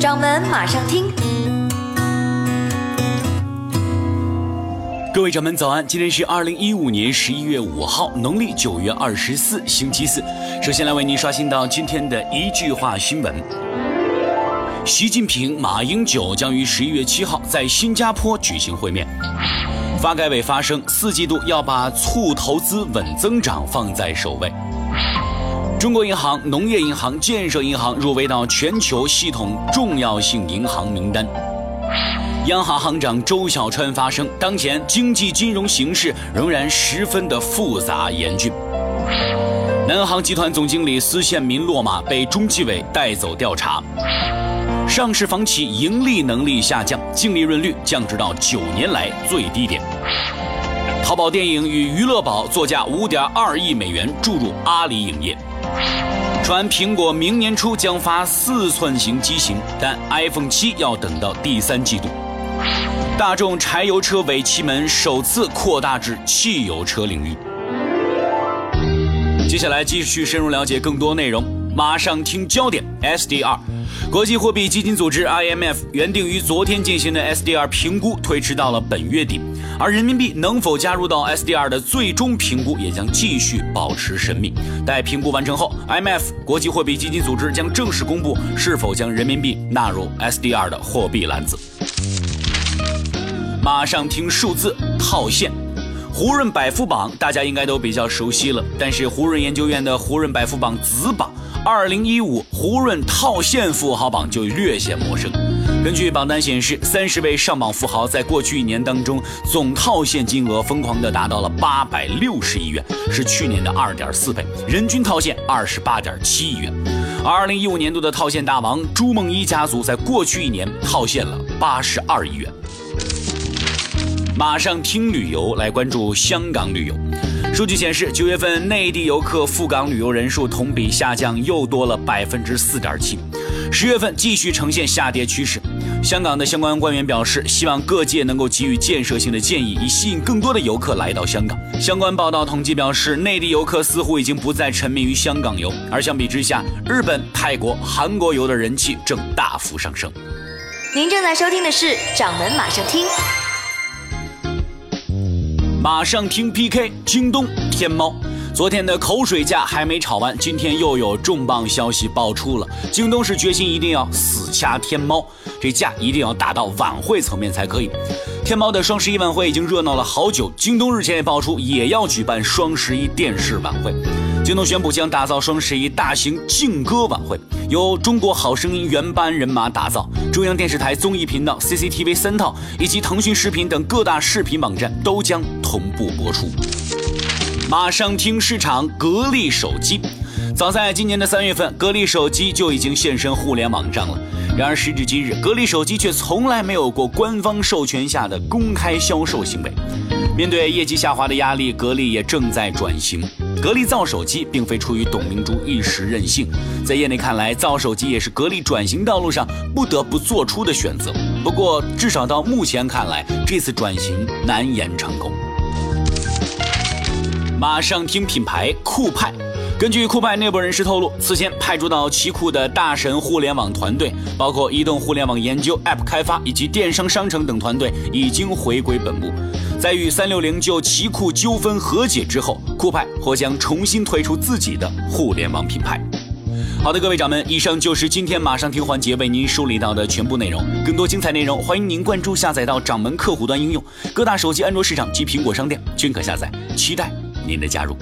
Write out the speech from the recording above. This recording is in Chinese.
掌门马上听。各位掌门早安，今天是二零一五年十一月五号，农历九月二十四，星期四。首先来为您刷新到今天的一句话新闻：习近平、马英九将于十一月七号在新加坡举行会面。发改委发声，四季度要把促投资、稳增长放在首位。中国银行、农业银行、建设银行入围到全球系统重要性银行名单。央行行长周小川发声，当前经济金融形势仍然十分的复杂严峻。南航集团总经理司宪民落马，被中纪委带走调查。上市房企盈利能力下降，净利润率降至到九年来最低点。淘宝电影与娱乐宝作价五点二亿美元注入阿里影业。传苹果明年初将发四寸型机型，但 iPhone 七要等到第三季度。大众柴油车尾气门首次扩大至汽油车领域。接下来继续深入了解更多内容，马上听焦点 SDR。国际货币基金组织 IMF 原定于昨天进行的 SDR 评估推迟到了本月底，而人民币能否加入到 SDR 的最终评估也将继续保持神秘。待评估完成后，IMF 国际货币基金组织将正式公布是否将人民币纳入 SDR 的货币篮子。马上听数字套现，胡润百富榜大家应该都比较熟悉了，但是胡润研究院的胡润百富榜子榜二零一五胡润套现富豪榜就略显陌生。根据榜单显示，三十位上榜富豪在过去一年当中总套现金额疯狂的达到了八百六十亿元，是去年的二点四倍，人均套现二十八点七亿元。而二零一五年度的套现大王朱梦一家族在过去一年套现了八十二亿元。马上听旅游，来关注香港旅游。数据显示，九月份内地游客赴港旅游人数同比下降又多了百分之四点七，十月份继续呈现下跌趋势。香港的相关官员表示，希望各界能够给予建设性的建议，以吸引更多的游客来到香港。相关报道统计表示，内地游客似乎已经不再沉迷于香港游，而相比之下，日本、泰国、韩国游的人气正大幅上升。您正在收听的是《掌门马上听》。马上听 PK，京东、天猫，昨天的口水架还没吵完，今天又有重磅消息爆出了。京东是决心一定要死掐天猫，这架一定要打到晚会层面才可以。天猫的双十一晚会已经热闹了好久，京东日前也爆出也要举办双十一电视晚会。京东宣布将打造双十一大型劲歌晚会，由《中国好声音》原班人马打造，中央电视台综艺频道、CCTV 三套以及腾讯视频等各大视频网站都将同步播出。马上听市场，格力手机，早在今年的三月份，格力手机就已经现身互联网上了。然而时至今日，格力手机却从来没有过官方授权下的公开销售行为。面对业绩下滑的压力，格力也正在转型。格力造手机并非出于董明珠一时任性，在业内看来，造手机也是格力转型道路上不得不做出的选择。不过，至少到目前看来，这次转型难言成功。马上听品牌酷派。根据酷派内部人士透露，此前派驻到奇酷的大神互联网团队，包括移动互联网研究、App 开发以及电商商城等团队，已经回归本部。在与三六零就奇酷纠纷和解之后，酷派或将重新推出自己的互联网品牌。好的，各位掌门，以上就是今天马上听环节为您梳理到的全部内容。更多精彩内容，欢迎您关注下载到掌门客户端应用，各大手机安卓市场及苹果商店均可下载。期待您的加入。